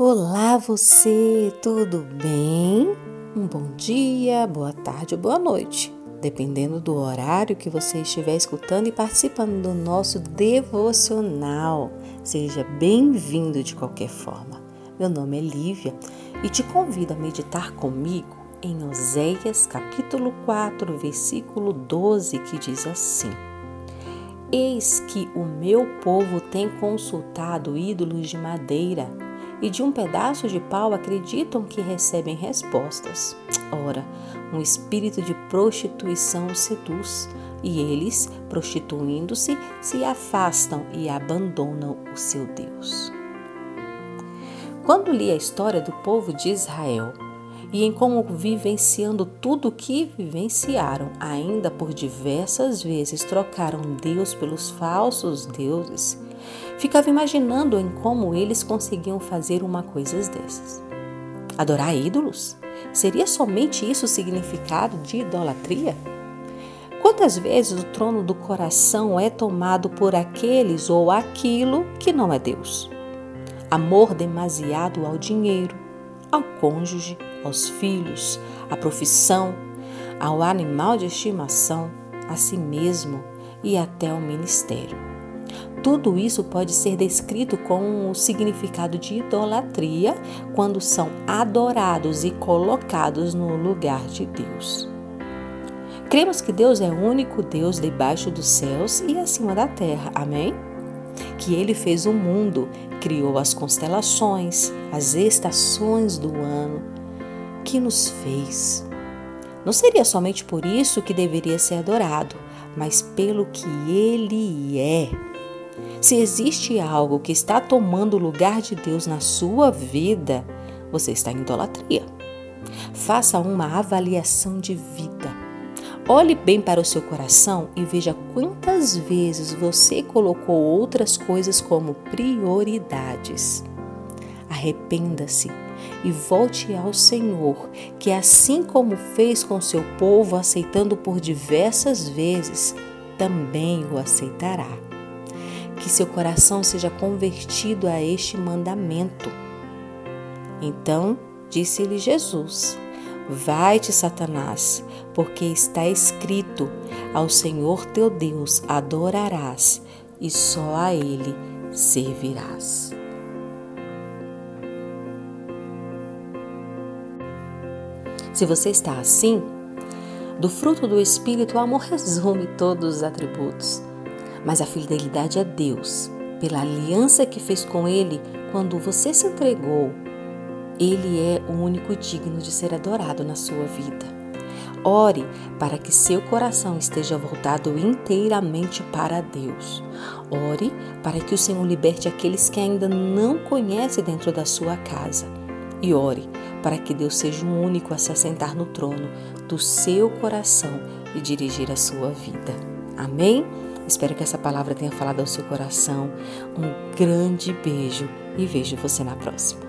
Olá, você, tudo bem? Um bom dia, boa tarde ou boa noite, dependendo do horário que você estiver escutando e participando do nosso devocional. Seja bem-vindo de qualquer forma. Meu nome é Lívia e te convido a meditar comigo em Oséias, capítulo 4, versículo 12, que diz assim: Eis que o meu povo tem consultado ídolos de madeira e de um pedaço de pau acreditam que recebem respostas. Ora, um espírito de prostituição os seduz, e eles, prostituindo-se, se afastam e abandonam o seu Deus. Quando li a história do povo de Israel e em como vivenciando tudo o que vivenciaram, ainda por diversas vezes trocaram Deus pelos falsos deuses, Ficava imaginando em como eles conseguiam fazer uma coisa dessas. Adorar ídolos? Seria somente isso o significado de idolatria? Quantas vezes o trono do coração é tomado por aqueles ou aquilo que não é Deus? Amor demasiado ao dinheiro, ao cônjuge, aos filhos, à profissão, ao animal de estimação, a si mesmo e até ao ministério. Tudo isso pode ser descrito com o significado de idolatria quando são adorados e colocados no lugar de Deus. Cremos que Deus é o único Deus debaixo dos céus e acima da terra. Amém? Que ele fez o mundo, criou as constelações, as estações do ano, que nos fez. Não seria somente por isso que deveria ser adorado, mas pelo que ele é. Se existe algo que está tomando o lugar de Deus na sua vida, você está em idolatria. Faça uma avaliação de vida. Olhe bem para o seu coração e veja quantas vezes você colocou outras coisas como prioridades. Arrependa-se e volte ao Senhor, que assim como fez com seu povo, aceitando por diversas vezes, também o aceitará que seu coração seja convertido a este mandamento. Então disse-lhe Jesus: Vai-te, Satanás, porque está escrito: Ao Senhor teu Deus adorarás e só a Ele servirás. Se você está assim, do fruto do Espírito, o amor resume todos os atributos mas a fidelidade a Deus, pela aliança que fez com Ele quando você se entregou. Ele é o único digno de ser adorado na sua vida. Ore para que seu coração esteja voltado inteiramente para Deus. Ore para que o Senhor liberte aqueles que ainda não conhece dentro da sua casa. E ore para que Deus seja o único a se assentar no trono do seu coração e dirigir a sua vida. Amém? Espero que essa palavra tenha falado ao seu coração. Um grande beijo e vejo você na próxima.